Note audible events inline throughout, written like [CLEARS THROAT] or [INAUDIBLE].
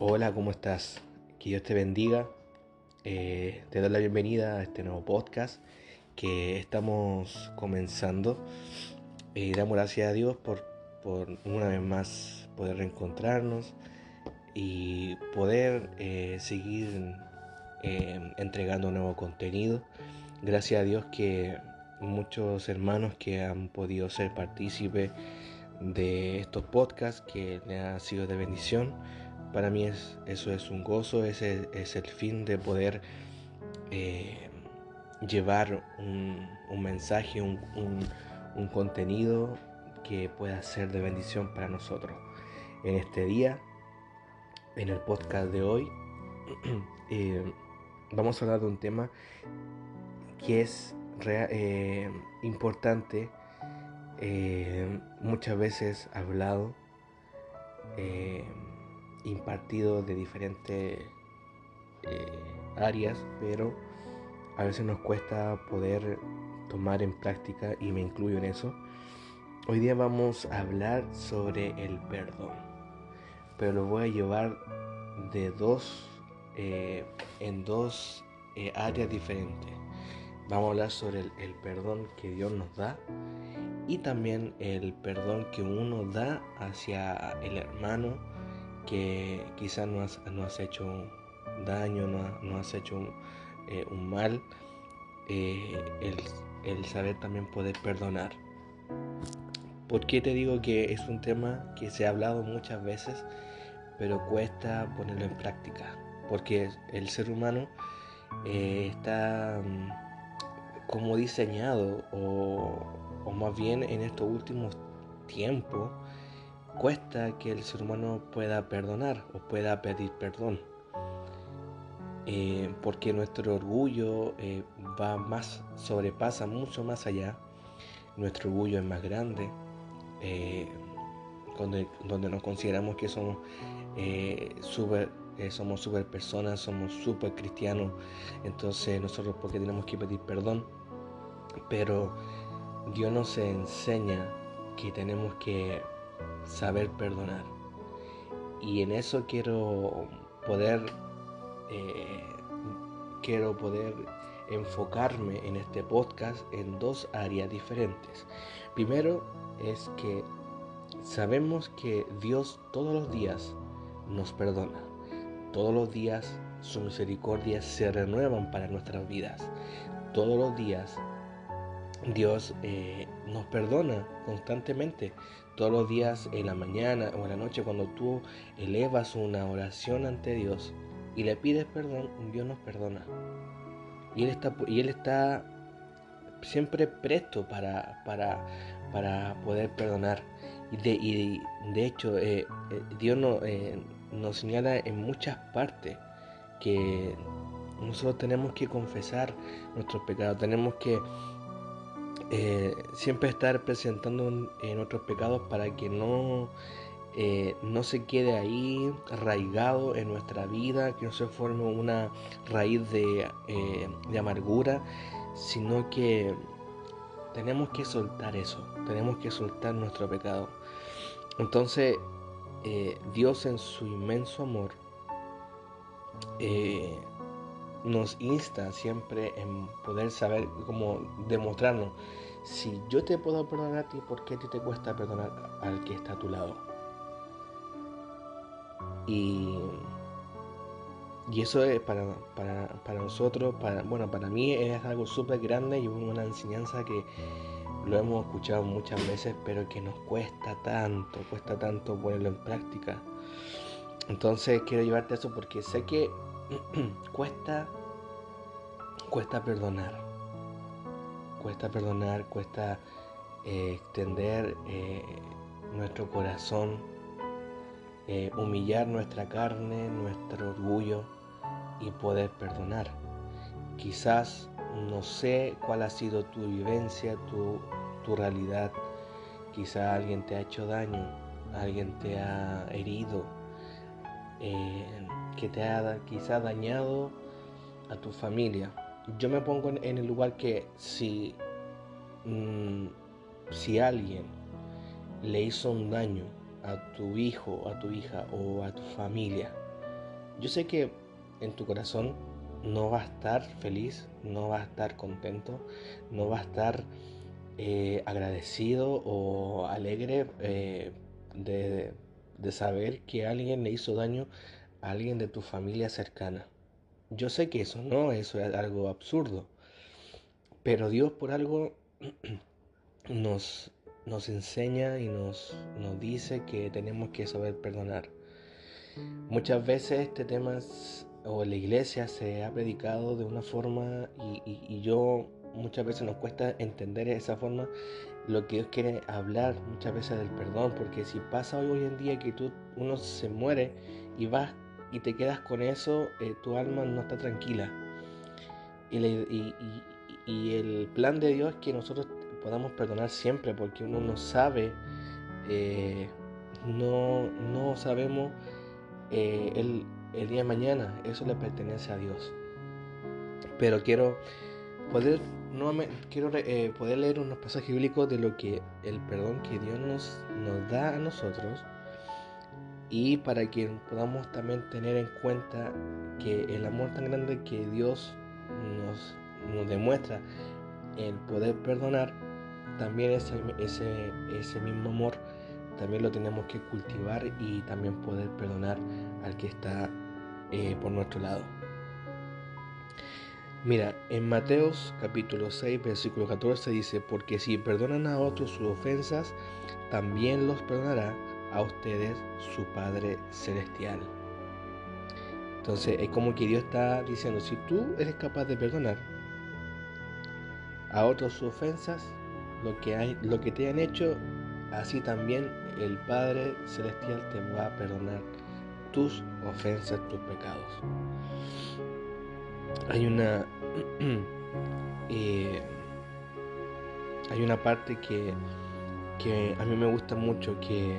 Hola, ¿cómo estás? Que Dios te bendiga. Eh, te doy la bienvenida a este nuevo podcast que estamos comenzando. Y damos gracias a Dios por, por una vez más poder reencontrarnos y poder eh, seguir eh, entregando nuevo contenido. Gracias a Dios que muchos hermanos que han podido ser partícipes de estos podcasts que le ha sido de bendición. Para mí es, eso es un gozo, ese es el fin de poder eh, llevar un, mensaje, un, contenido que pueda ser de bendición para nosotros. En este día, en el podcast de hoy, [CLEARS THROAT] eh, vamos a hablar de un tema que es eh, importante muchas veces hablado, impartido de diferentes eh, áreas, pero a veces nos cuesta poder tomar en práctica y me incluyo en eso. Hoy día vamos a hablar sobre el perdón, pero lo voy a llevar de dos, en dos áreas diferentes. Vamos a hablar sobre el, perdón que Dios nos da y también el perdón que uno da hacia el hermano que quizás no has, no has hecho daño, no, has hecho eh, un mal. Eh, el, el saber también poder perdonar. ¿Por qué te digo que es un tema que se ha hablado muchas veces, pero cuesta ponerlo en práctica? Porque el ser humano eh, está mm, como diseñado o, más bien en estos últimos tiempos cuesta que el ser humano pueda perdonar o pueda pedir perdón. Eh, porque nuestro orgullo eh, va más, sobrepasa mucho más allá. Nuestro orgullo es más grande. Eh, donde, donde, nos consideramos que somos super, somos super personas, somos super cristianos. Entonces nosotros porque tenemos que pedir perdón pero Dios nos enseña que tenemos que saber perdonar. Y en eso quiero poder, eh, quiero poder enfocarme en este podcast en dos áreas diferentes. Primero es que sabemos que Dios todos los días nos perdona. Todos los días su misericordia se renuevan para nuestras vidas. Todos los días Dios eh, nos perdona constantemente. Todos los días, en la mañana o en la noche, cuando tú elevas una oración ante Dios y le pides perdón, Dios nos perdona. Y Él está, y él está siempre presto para, para, para poder perdonar. Y de, hecho, eh, eh, Dios nos señala en muchas partes que nosotros tenemos que confesar nuestros pecados, tenemos que eh, siempre estar presentando en nuestros pecados para que no, eh, no se quede ahí arraigado en nuestra vida, que no se forme una raíz de, eh, de amargura, sino que tenemos que soltar eso, tenemos que soltar nuestro pecado. Entonces, Dios en su inmenso amor nos insta siempre en poder saber cómo demostrarnos si yo te puedo perdonar a ti, ¿por qué a ti te cuesta perdonar al que está a tu lado? Y, y eso es para, para, nosotros, para, bueno, para mí es algo súper grande y una enseñanza que lo hemos escuchado muchas veces, pero que nos cuesta tanto, cuesta tanto ponerlo en práctica. Entonces quiero llevarte a eso porque sé que [CLEARS THROAT] cuesta, cuesta perdonar. Cuesta perdonar, cuesta eh, extender eh, nuestro corazón, eh, humillar nuestra carne, nuestro orgullo y poder perdonar. Quizás no sé cuál ha sido tu vivencia, tu, tu realidad. Quizás alguien te ha hecho daño, alguien te ha herido, que te ha quizá dañado a tu familia. Yo me pongo en el lugar que si, mm, si alguien le hizo un daño a tu hijo, a tu hija o a tu familia, Yo sé que en tu corazón no va a estar feliz, no va a estar contento, no va a estar eh, agradecido o alegre eh, de, de saber que alguien le hizo daño alguien de tu familia cercana. Yo sé que eso no, eso es algo absurdo. Pero Dios por algo [CLEARS THROAT] nos, nos enseña y nos, nos dice que tenemos que saber perdonar. Muchas veces este tema o la iglesia se ha predicado de una forma y, yo muchas veces nos cuesta entender esa forma lo que Dios quiere hablar muchas veces del perdón, porque si pasa hoy, en día que tú, uno se muere y vas y te quedas con eso, eh, tu alma no está tranquila. Y, y, el plan de Dios es que nosotros podamos perdonar siempre, porque uno no sabe, eh, no, no sabemos eh, el, día de mañana, eso le pertenece a Dios. Pero quiero poder, nuevamente, quiero eh, poder leer unos pasajes bíblicos de lo que el perdón que Dios nos, nos da a nosotros y para que podamos también tener en cuenta que el amor tan grande que Dios nos, nos demuestra el poder perdonar, también ese, ese, ese mismo amor también lo tenemos que cultivar y también poder perdonar al que está eh, por nuestro lado. Mira, en Mateos capítulo 6, versículo 14 dice, porque si perdonan a otros sus ofensas, también los perdonará a ustedes su Padre Celestial. Entonces es como que Dios está diciendo, si tú eres capaz de perdonar a otros sus ofensas, lo que, hay, lo que te han hecho, así también el Padre Celestial te va a perdonar tus ofensas, tus pecados. Hay una [CLEARS THROAT] eh, hay una parte que, que a mí me gusta mucho que,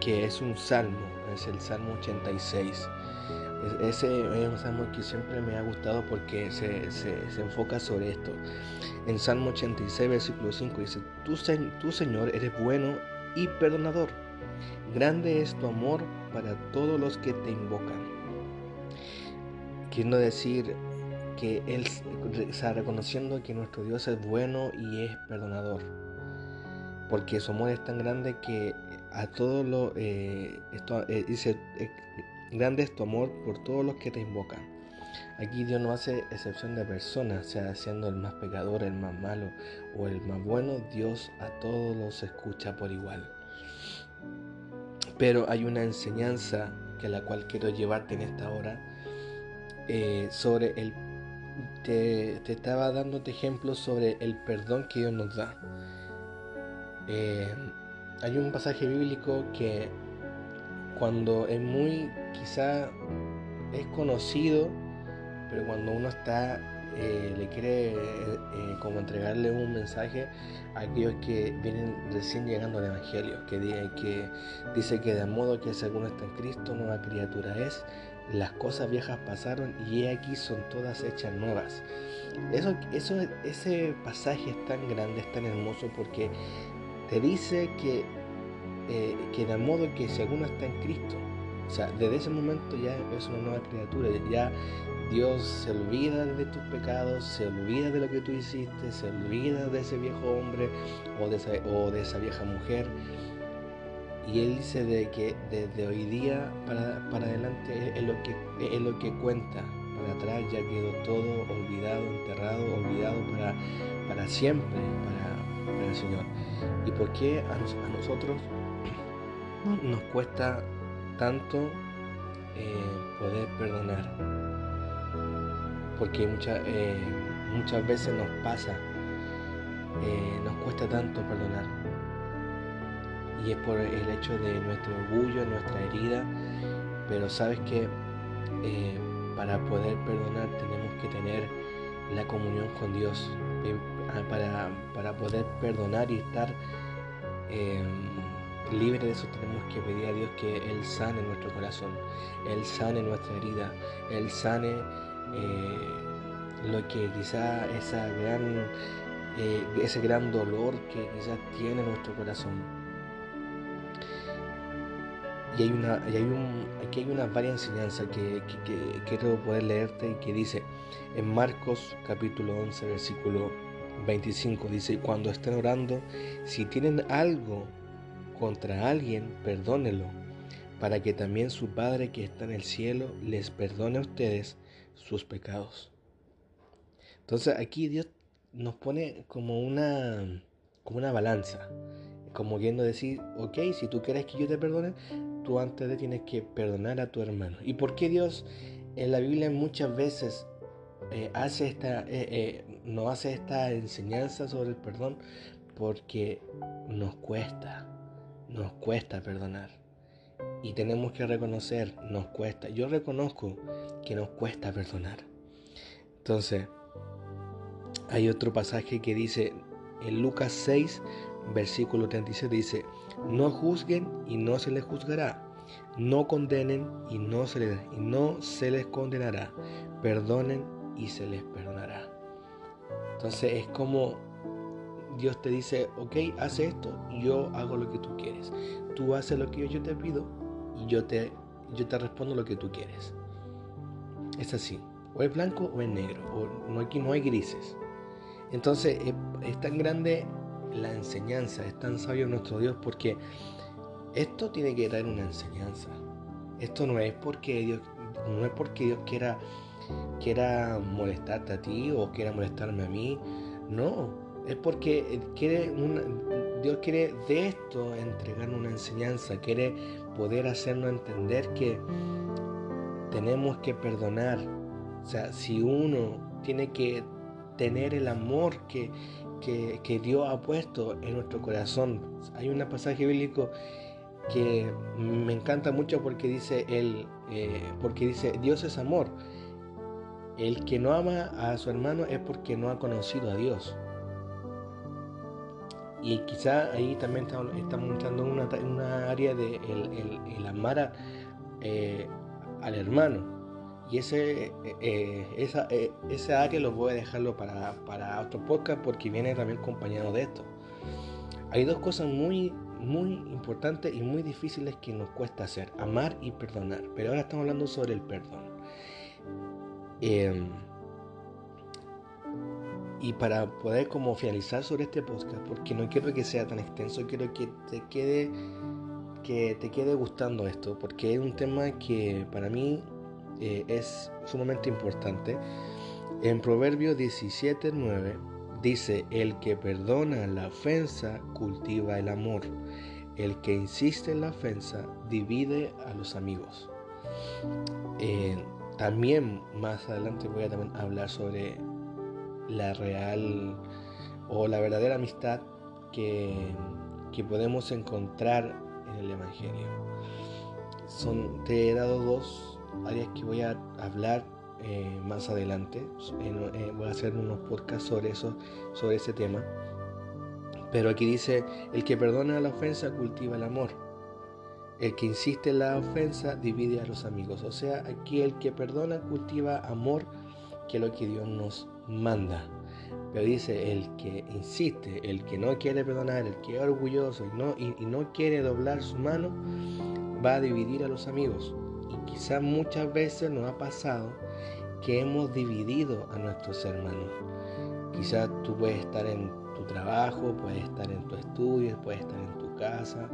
que es un salmo, es el Salmo 86. Ese es un salmo que siempre me ha gustado porque se, enfoca sobre esto. En Salmo 86, versículo 5 dice, tú Señor eres bueno y perdonador. Grande es tu amor para todos los que te invocan. Quiero decir que Él está reconociendo que nuestro Dios es bueno y es perdonador. Porque su amor es tan grande que a todos los... Eh, eh, dice, eh, grande es tu amor por todos los que te invocan. Aquí Dios no hace excepción de personas, sea siendo el más pecador, el más malo o el más bueno, Dios a todos los escucha por igual. Pero hay una enseñanza que la cual quiero llevarte en esta hora sobre el te, estaba dándote ejemplos sobre el perdón que Dios nos da. Eh, hay un pasaje bíblico que cuando es muy, quizá es conocido, pero cuando uno está, eh, le quiere eh, como entregarle un mensaje a aquellos que vienen recién llegando al Evangelio, que, dice que de modo que si alguno está en Cristo, nueva criatura es, las cosas viejas pasaron y aquí son todas hechas nuevas. Eso, eso, ese pasaje es tan grande, es tan hermoso porque te dice que eh, que de modo que alguno está en Cristo, o sea, desde ese momento ya es una nueva criatura, ya Dios se olvida de tus pecados, se olvida de lo que tú hiciste, se olvida de ese viejo hombre o de esa, o de esa vieja mujer. Y Él dice de que desde hoy día para, adelante es lo, que, es lo que cuenta. Para atrás ya quedó todo olvidado, enterrado, olvidado para, para siempre, para, el Señor. ¿Y por qué a, a nosotros [CLEARS THROAT] nos cuesta tanto eh, poder perdonar. Porque muchas eh, muchas veces nos pasa, eh, nos cuesta tanto perdonar. Y es por el hecho de nuestro orgullo, nuestra herida. Pero sabes que para poder perdonar tenemos que tener la comunión con Dios. Para, para poder perdonar y estar libre de eso tenemos que pedir a Dios que Él sane nuestro corazón, Él sane nuestra herida, Él sane eh, lo que quizá esa gran, eh, ese gran dolor que quizás tiene nuestro corazón. y hay una y hay un aquí hay una varias enseñanzas que, quiero poder leerte que dice en Marcos capítulo 11 versículo 25 dice cuando estén orando si tienen algo contra alguien perdónelo para que también su Padre que está en el cielo les perdone a ustedes sus pecados entonces aquí Dios nos pone como una como una balanza como queriendo decir, ok, si tú quieres que yo te perdone, tú antes de tienes que perdonar a tu hermano. ¿Y por qué Dios en la Biblia muchas veces eh, hace esta, eh, eh, no hace esta enseñanza sobre el perdón? Porque nos cuesta, nos cuesta perdonar. Y tenemos que reconocer, nos cuesta. Yo reconozco que nos cuesta perdonar. Entonces, hay otro pasaje que dice en Lucas 6, versículo 36 dice, no juzguen y no se les juzgará, no condenen y no se les, y no se les condenará, perdonen y se les perdonará. Entonces es como Dios te dice, ok, hace esto, yo hago lo que tú quieres. Tú haces lo que yo te pido y yo te, yo te respondo lo que tú quieres. Es así, o es blanco o es negro, o no, aquí no hay grises. Entonces es tan grande la enseñanza, es tan sabio nuestro Dios porque esto tiene que traer una enseñanza. Esto no es porque Dios, no es porque Dios quiera, quiera molestarte a ti o quiera molestarme a mí. No, es porque quiere una, Dios quiere de esto entregarnos una enseñanza, quiere poder hacernos entender que tenemos que perdonar. O sea, si uno tiene que tener el amor que, que, Dios ha puesto en nuestro corazón. Hay un pasaje bíblico que me encanta mucho porque dice él, eh, porque dice Dios es amor. El que no ama a su hermano es porque no ha conocido a Dios. Y quizá ahí también estamos, entrando en una, área de el, amar eh, al hermano. Y ese, eh, eh, esa, esa área lo voy a dejarlo para, para otro podcast porque viene también acompañado de esto. Hay dos cosas muy, muy importantes y muy difíciles que nos cuesta hacer, amar y perdonar. Pero ahora estamos hablando sobre el perdón. Em, y para poder como finalizar sobre este podcast, porque no quiero que sea tan extenso, quiero que te quede que te quede gustando esto, porque es un tema que para mí eh, es sumamente importante. En Proverbios 17:9 dice, el que perdona la ofensa cultiva el amor. El que insiste en la ofensa divide a los amigos. Eh, también más adelante voy a también hablar sobre la real o la verdadera amistad que, que podemos encontrar en el Evangelio. Son, te he dado dos áreas que voy a hablar eh, más adelante. Eh, voy a hacer unos podcasts sobre eso, sobre ese tema. Pero aquí dice, el que perdona la ofensa cultiva el amor. El que insiste en la ofensa divide a los amigos. O sea, aquí el que perdona cultiva amor, que es lo que Dios nos manda. Pero dice, el que insiste, el que no quiere perdonar, el que es orgulloso y no, y no quiere doblar su mano, va a dividir a los amigos. Quizás muchas veces nos ha pasado que hemos dividido a nuestros hermanos. Quizás tú puedes estar en tu trabajo, puedes estar en tu estudio, puedes estar en tu casa,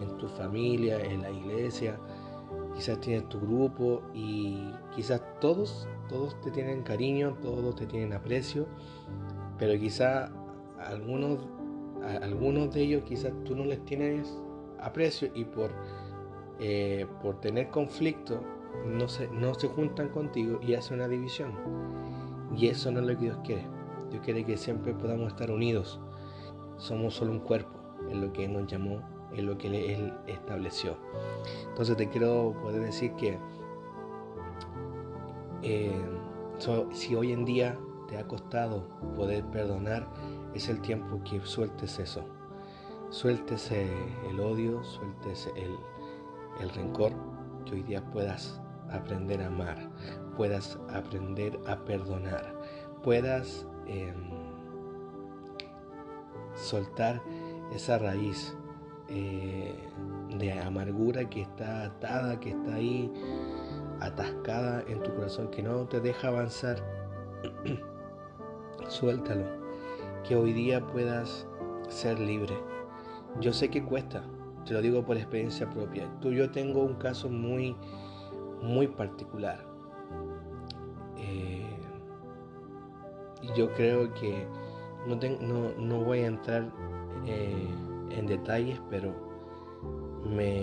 en tu familia, en la iglesia. Quizás tienes tu grupo y quizás todos, todos te tienen cariño, todos te tienen aprecio, pero quizás algunos, algunos de ellos quizás tú no les tienes aprecio y por eh, por tener conflicto, no se, no se juntan contigo y hacen una división. Y eso no es lo que Dios quiere. Dios quiere que siempre podamos estar unidos. Somos solo un cuerpo, en lo que Él nos llamó, en lo que Él estableció. Entonces te quiero poder decir que eh, si hoy en día te ha costado poder perdonar, es el tiempo que sueltes eso. Sueltes el odio, sueltes el, el rencor, que hoy día puedas aprender a amar, puedas aprender a perdonar, puedas em, soltar esa raíz eh, de amargura que está atada, que está ahí atascada en tu corazón, que no te deja avanzar, [CLEARS THROAT] suéltalo, que hoy día puedas ser libre. Yo sé que cuesta, te lo digo por experiencia propia. Tú, yo tengo un caso muy, muy particular. Eh, yo creo que no, no, voy a entrar eh, en detalles, pero me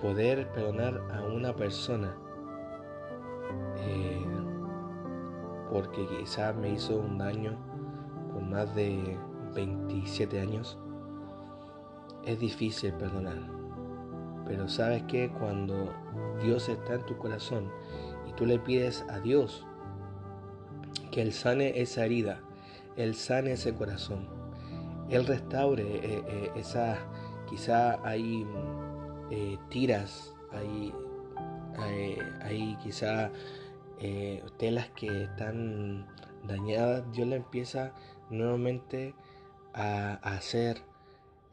poder perdonar a una persona eh, porque quizás me hizo un daño por más de 27 años es difícil perdonar. Pero sabes que cuando Dios está en tu corazón y tú le pides a Dios que Él sane esa herida, Él sane ese corazón, Él restaure eh, eh, quizá hay eh, tiras, hay, hay, quizá telas que están dañadas, Dios le empieza nuevamente a, hacer,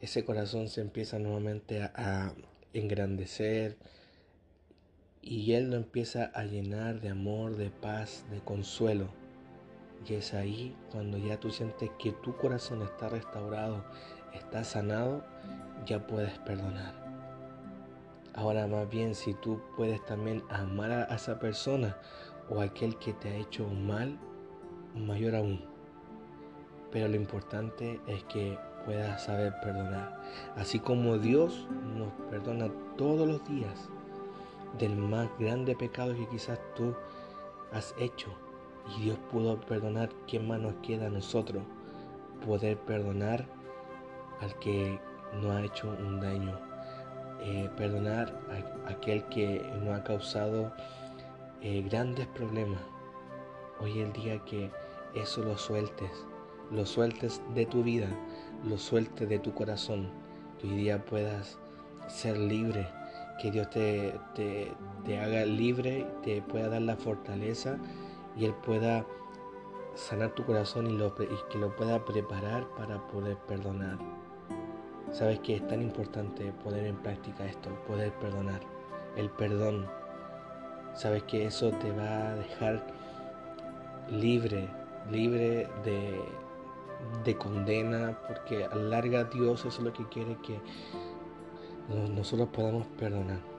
ese corazón se empieza nuevamente a engrandecer. Y Él lo empieza a llenar de amor, de paz, de consuelo. Y es ahí cuando ya tú sientes que tu corazón está restaurado, está sanado, ya puedes perdonar. Ahora más bien si tú puedes también amar a esa persona o a aquel que te ha hecho mal, mayor aún. Pero lo importante es que puedas saber perdonar. Así como Dios nos perdona todos los días del más grande pecado que quizás tú has hecho. Y Dios pudo perdonar, ¿qué más nos queda a nosotros? Poder perdonar al que no ha hecho un daño. Eh, perdonar a aquel que no ha causado eh, grandes problemas. Hoy el día que eso lo sueltes, lo sueltes de tu vida, lo sueltes de tu corazón, que hoy día puedas ser libre, que Dios te, te, haga libre, te pueda dar la fortaleza y Él pueda sanar tu corazón y, y que lo pueda preparar para poder perdonar. Sabes que es tan importante poner en práctica esto, poder perdonar, el perdón. Sabes que eso te va a dejar libre, libre de, de condena, porque a larga Dios eso es lo que quiere que nosotros podamos perdonar.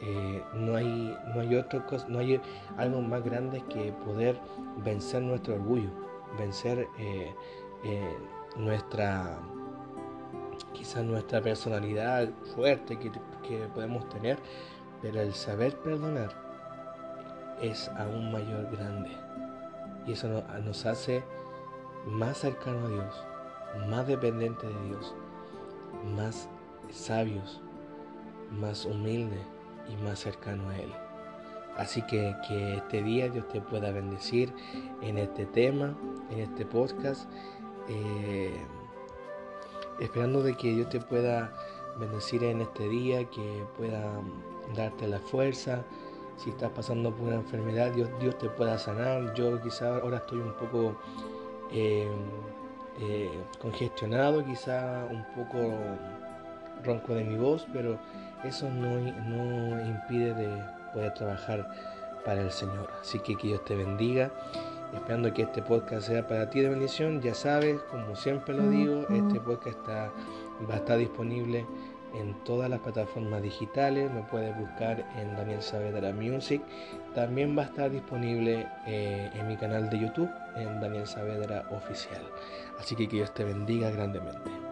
Eh, no hay no hay no hay algo más grande que poder vencer nuestro orgullo, vencer eh, eh, nuestra quizás nuestra personalidad fuerte que, que podemos tener, pero el saber perdonar es aún mayor grande. Y eso nos hace más cercano a Dios, más dependiente de Dios, más sabios, más humilde y más cercano a Él. Así que este día Dios te pueda bendecir en este tema, en este podcast, eh, esperando de que Dios te pueda bendecir en este día, que pueda darte la fuerza. Si estás pasando por una enfermedad, Dios, Dios te pueda sanar. Yo quizá ahora estoy un poco eh, eh, congestionado, quizá un poco ronco de mi voz, pero eso no, no impide de poder trabajar para el Señor. Así que que Dios te bendiga. Esperando que este podcast sea para ti de bendición. Ya sabes, como siempre lo digo, este podcast está, va a estar disponible en todas las plataformas digitales. Me puedes buscar en Daniel Saavedra Music. También va a estar disponible eh, en mi canal de YouTube, en Daniel Saavedra Oficial. Así que que Dios te bendiga grandemente.